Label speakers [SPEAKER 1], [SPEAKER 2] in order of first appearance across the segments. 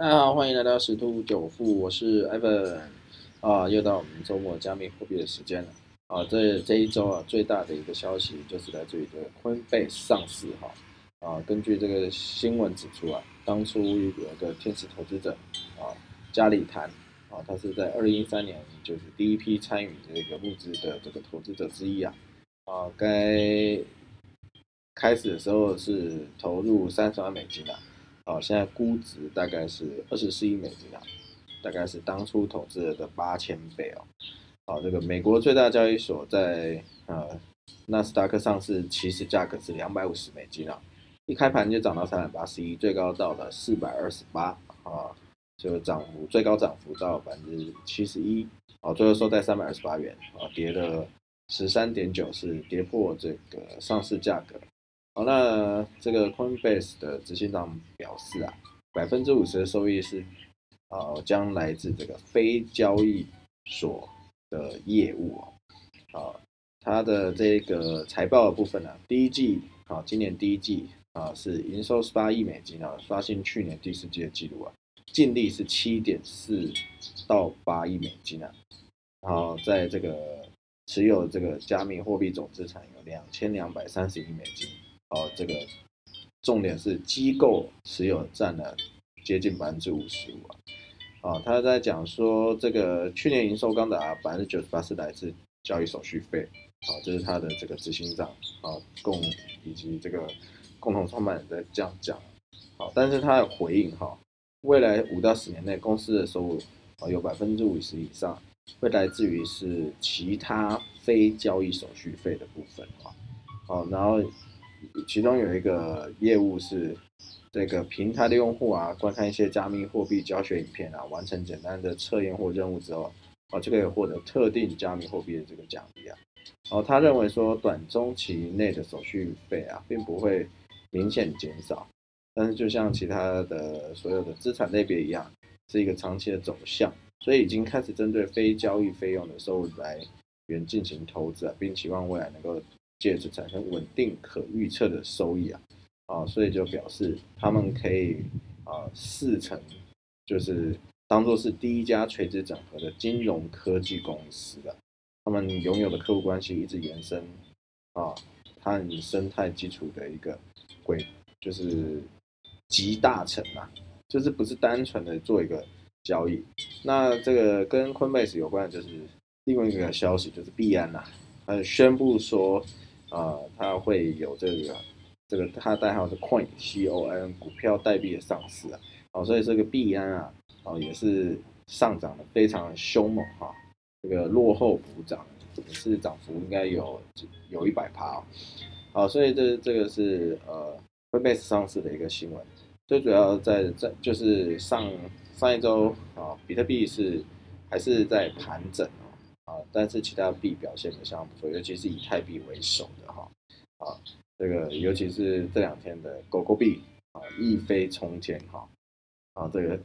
[SPEAKER 1] 大家好，欢迎来到十兔九富，我是 Evan 啊，又到我们周末加密货币的时间了啊。这这一周啊，最大的一个消息就是来自于这个 Coinbase 上市哈啊。根据这个新闻指出啊，当初有一个天使投资者啊，加里谈啊，他是在二零一三年就是第一批参与这个募资的这个投资者之一啊啊，该开始的时候是投入三十万美金的。哦，现在估值大概是二十四亿美金啊，大概是当初投资的八千倍哦。好，这个美国最大交易所在呃纳斯达克上市，起始价格是两百五十美金啊，一开盘就涨到三百八十一，最高到了四百二十八啊，就涨幅最高涨幅到百分之七十一，哦，最后收在三百二十八元啊，跌了十三点九，是跌破这个上市价格。好，那这个 Coinbase 的执行长表示啊，百分之五十的收益是，呃，将来自这个非交易所的业务哦。啊，它的这个财报的部分呢，第一季啊，今年第一季啊是营收十八亿美金啊，刷新去年第四季的记录啊，净利是七点四到八亿美金啊，然后在这个持有这个加密货币总资产有两千两百三十亿美金。哦，这个重点是机构持有占了接近百分之五十五啊。啊，他在讲说，这个去年营收刚达百分之九十八是来自交易手续费，啊，这是他的这个执行长啊共以及这个共同创办人在这样讲。好，但是他有回应哈，未来五到十年内公司的收入啊有百分之五十以上会来自于是其他非交易手续费的部分啊。好，然后。其中有一个业务是这个平台的用户啊，观看一些加密货币教学影片啊，完成简单的测验或任务之后，啊，就可以获得特定加密货币的这个奖励啊。然后他认为说，短中期内的手续费啊，并不会明显减少，但是就像其他的所有的资产类别一样，是一个长期的走向，所以已经开始针对非交易费用的收入来源进行投资啊，并期望未来能够。借此产生稳定可预测的收益啊，啊，所以就表示他们可以啊四成，就是当做是第一家垂直整合的金融科技公司的，他们拥有的客户关系一直延伸啊，和生态基础的一个规，就是集大成啊，就是不是单纯的做一个交易。那这个跟 Coinbase 有关的就是另外一个消息，就是币安呐，呃，宣布说。啊，它会有这个，这个它代号是 Coin C O N 股票代币的上市啊，哦，所以这个币安啊，哦也是上涨的非常凶猛哈，这个落后补涨也是涨幅应该有有一百趴哦，好，所以这这个是呃 Coinbase 上市的一个新闻，最主要在在就是上上一周啊，比特币是还是在盘整。啊，但是其他币表现的相当不错，尤其是以太币为首的哈，啊，这个尤其是这两天的狗狗币啊，一飞冲天哈，啊，这个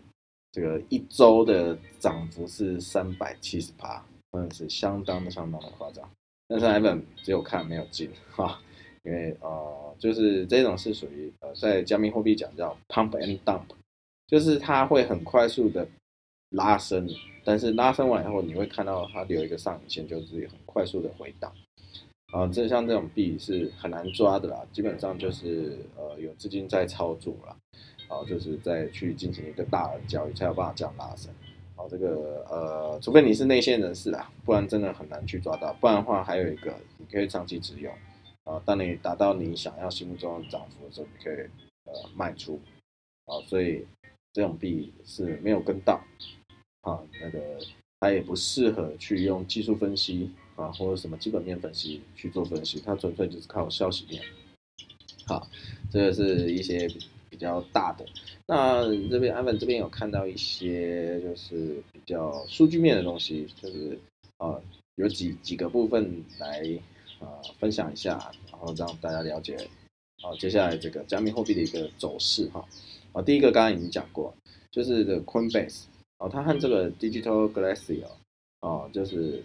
[SPEAKER 1] 这个一周的涨幅是三百七十八，真的是相当的相当的夸张。但是 Evan 只有看没有进哈，因为呃，就是这种是属于呃，在加密货币讲叫 pump and dump，就是它会很快速的拉伸。但是拉伸完以后，你会看到它留一个上影线，就是很快速的回档。啊，这像这种币是很难抓的啦，基本上就是呃有资金在操作啦，啊，就是在去进行一个大的交易才有办法这样拉伸。好，这个呃，除非你是内线人士啦，不然真的很难去抓到。不然的话，还有一个你可以长期持有，啊，当你达到你想要心目中的涨幅的时候，你可以呃卖出。啊，所以这种币是没有跟到。啊，那个它也不适合去用技术分析啊，或者什么基本面分析去做分析，它纯粹就是靠消息面。好，这个是一些比较大的。那这边安文这边有看到一些就是比较数据面的东西，就是啊有几几个部分来啊分享一下，然后让大家了解啊接下来这个加密货币的一个走势哈。啊，第一个刚刚已经讲过，就是的 Coinbase。哦，它和这个 Digital Glacier 哦，就是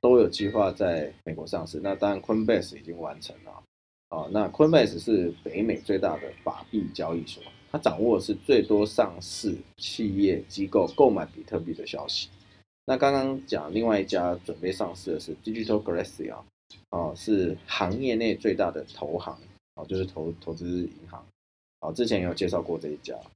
[SPEAKER 1] 都有计划在美国上市。那当然，Coinbase 已经完成了。哦，那 Coinbase 是北美最大的法币交易所。它掌握的是最多上市企业机构购买比特币的消息。那刚刚讲另外一家准备上市的是 Digital Galaxy 啊，哦，是行业内最大的投行，哦，就是投投资银行，哦，之前有介绍过这一家，好，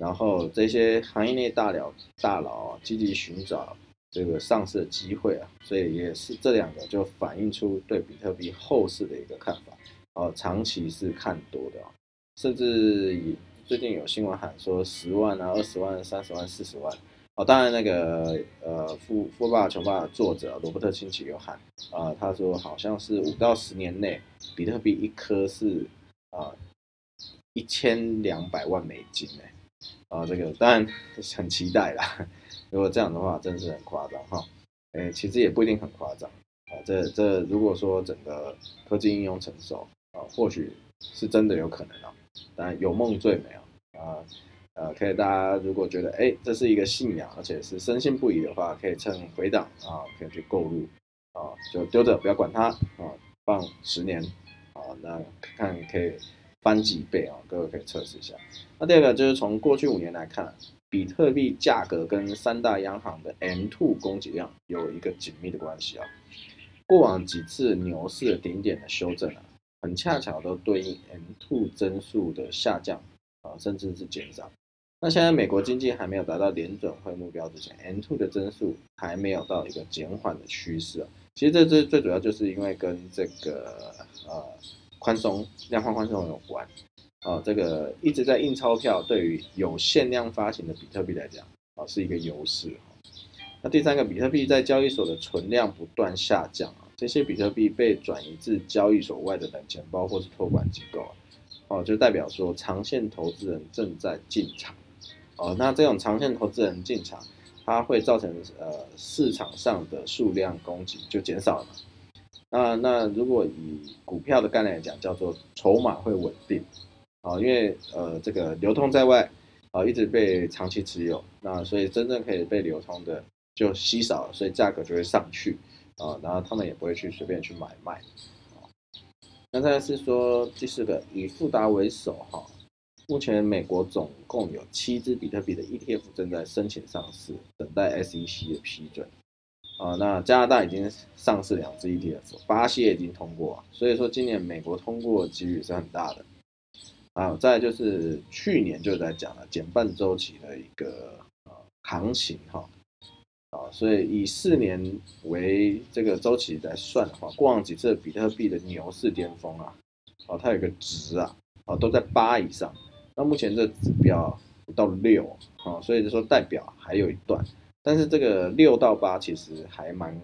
[SPEAKER 1] 然后这些行业内大佬大佬，积极寻找这个上市的机会啊，所以也是这两个就反映出对比特币后市的一个看法，哦，长期是看多的啊，甚至以最近有新闻喊说十万啊、二十万、三十万、四十万。哦，当然那个呃，富富爸穷爸的作者罗伯特清崎有喊啊，他说好像是五到十年内，比特币一颗是啊一千两百万美金哎，啊这个当然很期待啦。如果这样的话，真的是很夸张哈。哎，其实也不一定很夸张啊。这这如果说整个科技应用成熟啊，或许是真的有可能啊。当然有梦最美啊啊。呃，可以，大家如果觉得哎，这是一个信仰，而且是深信不疑的话，可以趁回档啊，可以去购入啊，就丢着不要管它啊，放十年啊，那看可以翻几倍啊，各位可以测试一下。那第二个就是从过去五年来看，比特币价格跟三大央行的 M2 供给量有一个紧密的关系啊。过往几次牛市的顶点的修正啊，很恰巧都对应 M2 增速的下降啊，甚至是减少。那现在美国经济还没有达到联准会目标之前，M2 的增速还没有到一个减缓的趋势啊。其实这这最主要就是因为跟这个呃宽松量化宽松有关啊。这个一直在印钞票，对于有限量发行的比特币来讲啊是一个优势。那第三个，比特币在交易所的存量不断下降啊，这些比特币被转移至交易所外的冷钱包或是托管机构，哦，就代表说长线投资人正在进场。哦，那这种长线投资人进场，它会造成呃市场上的数量供给就减少了？那那如果以股票的概念来讲，叫做筹码会稳定，啊，因为呃这个流通在外，啊一直被长期持有，那所以真正可以被流通的就稀少了，所以价格就会上去，啊，然后他们也不会去随便去买卖，那再是说第四个以富达为首哈。目前美国总共有七只比特币的 ETF 正在申请上市，等待 SEC 的批准。啊，那加拿大已经上市两只 ETF，巴西也已经通过，所以说今年美国通过几率是很大的。啊，再就是去年就在讲了减半周期的一个呃行情哈，啊，所以以四年为这个周期来算的话，过往几次比特币的牛市巅峰啊，哦，它有个值啊，哦，都在八以上。那目前这指标不到六啊，所以就说代表还有一段，但是这个六到八其实还蛮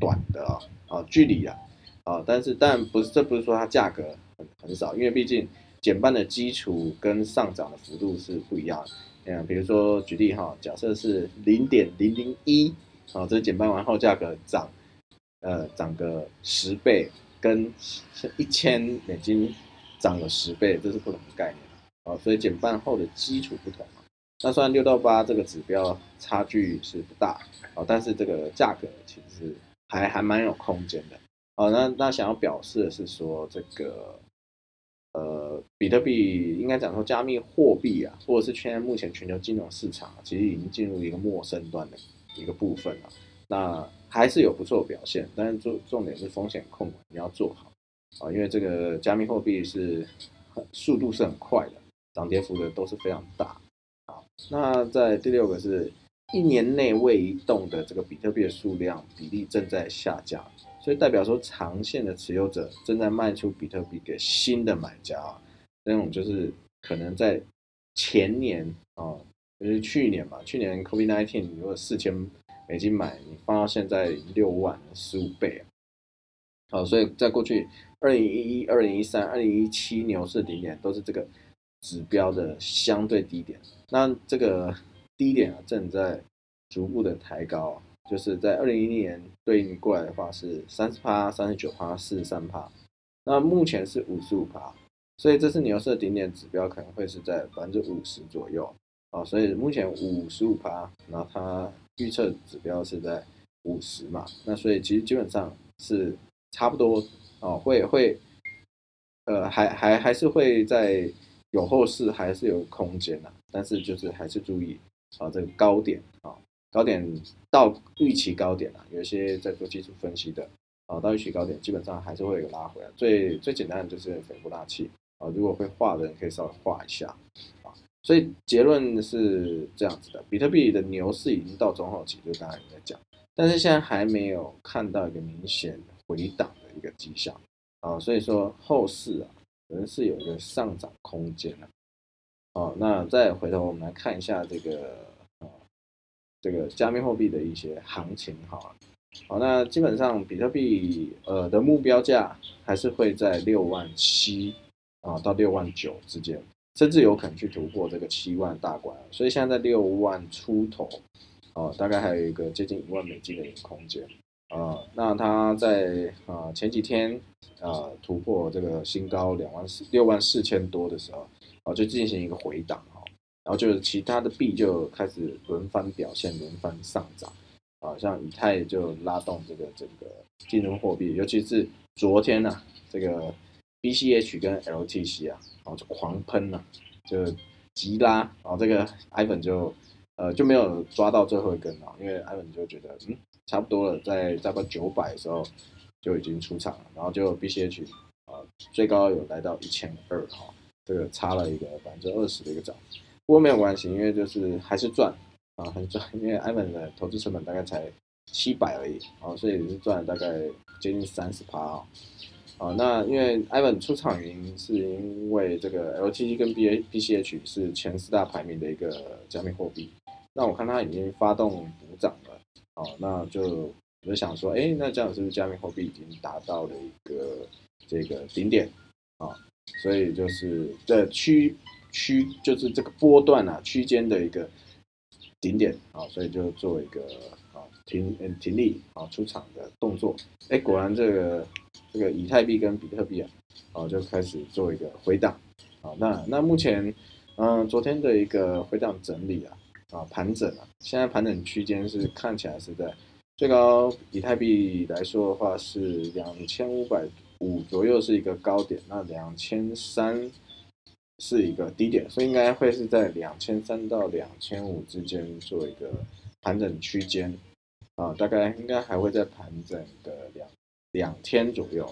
[SPEAKER 1] 短的啊啊距离啊啊，但是但不是这不是说它价格很很少，因为毕竟减半的基础跟上涨的幅度是不一样的。嗯，比如说举例哈，假设是零点零零一啊，这减半完后价格涨呃涨个十倍，跟一千美金涨了十倍，这是不同的概念。啊，所以减半后的基础不同，那虽然六到八这个指标差距是不大，啊，但是这个价格其实还还蛮有空间的，啊，那那想要表示的是说这个，呃，比特币应该讲说加密货币啊，或者是现在目前全球金融市场其实已经进入一个陌生段的一个部分了，那还是有不错的表现，但是重重点是风险控管你要做好，啊，因为这个加密货币是速度是很快的。涨跌幅的都是非常大，那在第六个是一年内未移动的这个比特币的数量比例正在下降，所以代表说长线的持有者正在卖出比特币给新的买家啊，那种就是可能在前年啊，就是去年嘛，去年 COVID-19 如果四千美金买，你放到现在六万十五倍啊，好，所以在过去二零一一、二零一三、二零一七牛市顶点都是这个。指标的相对低点，那这个低点啊正在逐步的抬高，就是在二零一零年对应过来的话是三十趴、三十九趴、四十三趴，那目前是五十五趴，所以这次牛市的顶点指标可能会是在百分之五十左右。啊，所以目前五十五趴，然后它预测指标是在五十嘛，那所以其实基本上是差不多。啊，会会呃还还还是会在。有后市还是有空间的，但是就是还是注意啊这个高点啊，高点到预期高点啊，有一些在做技术分析的啊，到预期高点基本上还是会有拉回来。最最简单的就是斐波那契啊，如果会画的人可以稍微画一下啊。所以结论是这样子的，比特币的牛市已经到中后期，就刚才也在讲，但是现在还没有看到一个明显回档的一个迹象啊，所以说后市啊。可能是有一个上涨空间的，哦，那再回头我们来看一下这个呃这个加密货币的一些行情哈，好，那基本上比特币呃的目标价还是会在六万七啊到六万九之间，甚至有可能去突破这个七万大关，所以现在在六万出头，哦，大概还有一个接近一万美金的一个空间。呃，那它在呃前几天呃突破这个新高两万四六万四千多的时候，啊就进行一个回档哈，然后就是其他的币就开始轮番表现，轮番上涨，啊像以太就拉动这个整个金融货币，尤其是昨天呢这个 BCH 跟 LTC 啊，然后就狂喷了，就急拉，然后这个 iPhone 就呃就没有抓到最后一根啊，因为 Ivan 就觉得嗯。差不多了，在大概九百的时候就已经出场了，然后就 BCH 啊最高有来到一千二哈，这个差了一个百分之二十的一个涨，不过没有关系，因为就是还是赚啊，很赚，因为 Ivan 的投资成本大概才七百而已啊，所以也是赚了大概接近三十趴啊，啊那因为 Ivan 出场原因是因为这个 LTT 跟 B A B C H 是前四大排名的一个加密货币，那我看它已经发动补涨了。哦，那就我就想说，哎，那这样是不是加密货币已经达到了一个这个顶点啊？所以就是这区区就是这个波段啊区间的一个顶点啊，所以就做一个啊停嗯停利啊出场的动作。哎，果然这个这个以太币跟比特币啊，啊就开始做一个回档啊。那那目前嗯昨天的一个回档整理啊。啊，盘整啊，现在盘整区间是看起来是在最高以太币来说的话是两千五百五左右是一个高点，那两千三是一个低点，所以应该会是在两千三到两千五之间做一个盘整区间。啊，大概应该还会在盘整的两两天左右。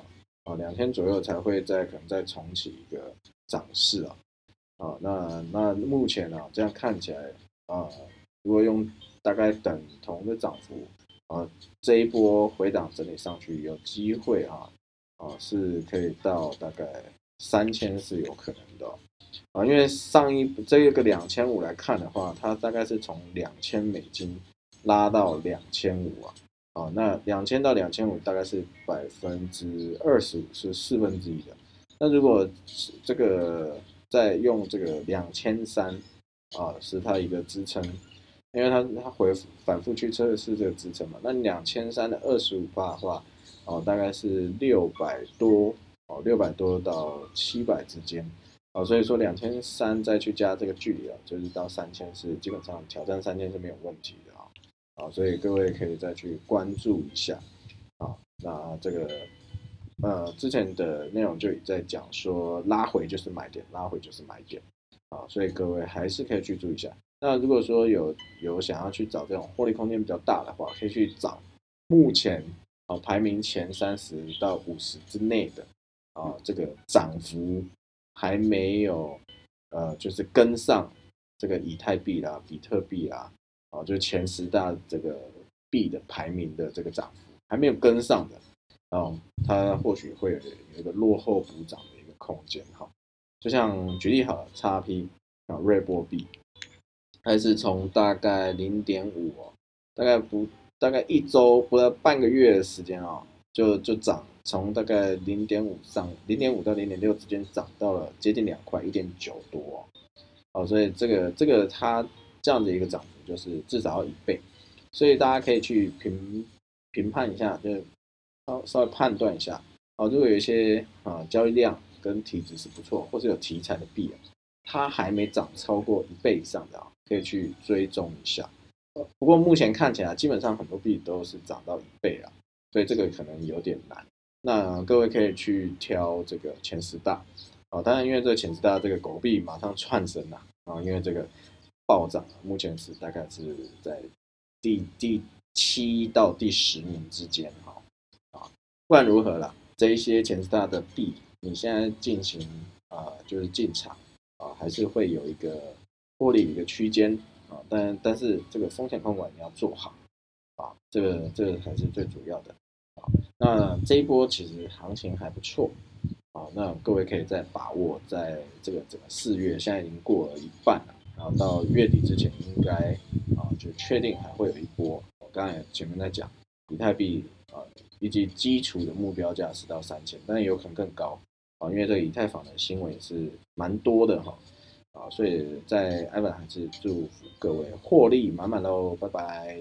[SPEAKER 1] 啊，两天左右才会再可能再重启一个涨势啊，啊，那那目前呢这样看起来。啊，如果用大概等同的涨幅，啊，这一波回档整理上去，有机会啊，啊，是可以到大概三千是有可能的，啊，因为上一这一个两千五来看的话，它大概是从两千美金拉到两千五啊，啊，那两千到两千五大概是百分之二十五，是四分之一的，那如果这个再用这个两千三。啊，是它一个支撑，因为它它回反复去测试这个支撑嘛。那两千三的二十五的话，哦，大概是六百多哦，六百多到七百之间啊。所以说两千三再去加这个距离啊，就是到三千是基本上挑战三千是没有问题的啊。啊，所以各位可以再去关注一下啊。那这个呃之前的内容就已在讲说拉回就是买点，拉回就是买点。啊，所以各位还是可以去注意一下。那如果说有有想要去找这种获利空间比较大的话，可以去找目前啊排名前三十到五十之内的啊这个涨幅还没有呃就是跟上这个以太币啦、比特币啦啊，就前十大这个币的排名的这个涨幅还没有跟上的啊，它或许会有一个落后补涨的一个空间哈。就像举例好了，XP 啊，瑞波币，还是从大概零点五，大概不大概一周不到半个月的时间啊，就就涨，从大概零点五上零点五到零点六之间涨到了接近两块一点九多哦，所以这个这个它这样的一个涨幅就是至少要一倍，所以大家可以去评评判一下，就稍稍微判断一下哦，如果有一些啊交易量。跟体质是不错，或者有题材的币啊，它还没涨超过一倍以上的啊，可以去追踪一下。不过目前看起来，基本上很多币都是涨到一倍啊，所以这个可能有点难。那各位可以去挑这个前十大啊，当然因为这个前十大这个狗币马上窜升了啊，因为这个暴涨，目前是大概是在第第七到第十名之间哈啊，不管如何啦，这一些前十大的币，你现在进行啊就是进场啊，还是会有一个获利一个区间啊，但但是这个风险控管你要做好啊，这个这个才是最主要的啊。那这一波其实行情还不错。啊，那各位可以再把握，在这个整个四月，现在已经过了一半了，然后到月底之前，应该啊就确定还会有一波。我刚才前面在讲，以太币啊，以及基础的目标价是到三千，但有可能更高啊，因为这个以太坊的新闻也是蛮多的哈啊，所以在艾文还是祝福各位获利满满喽，拜拜。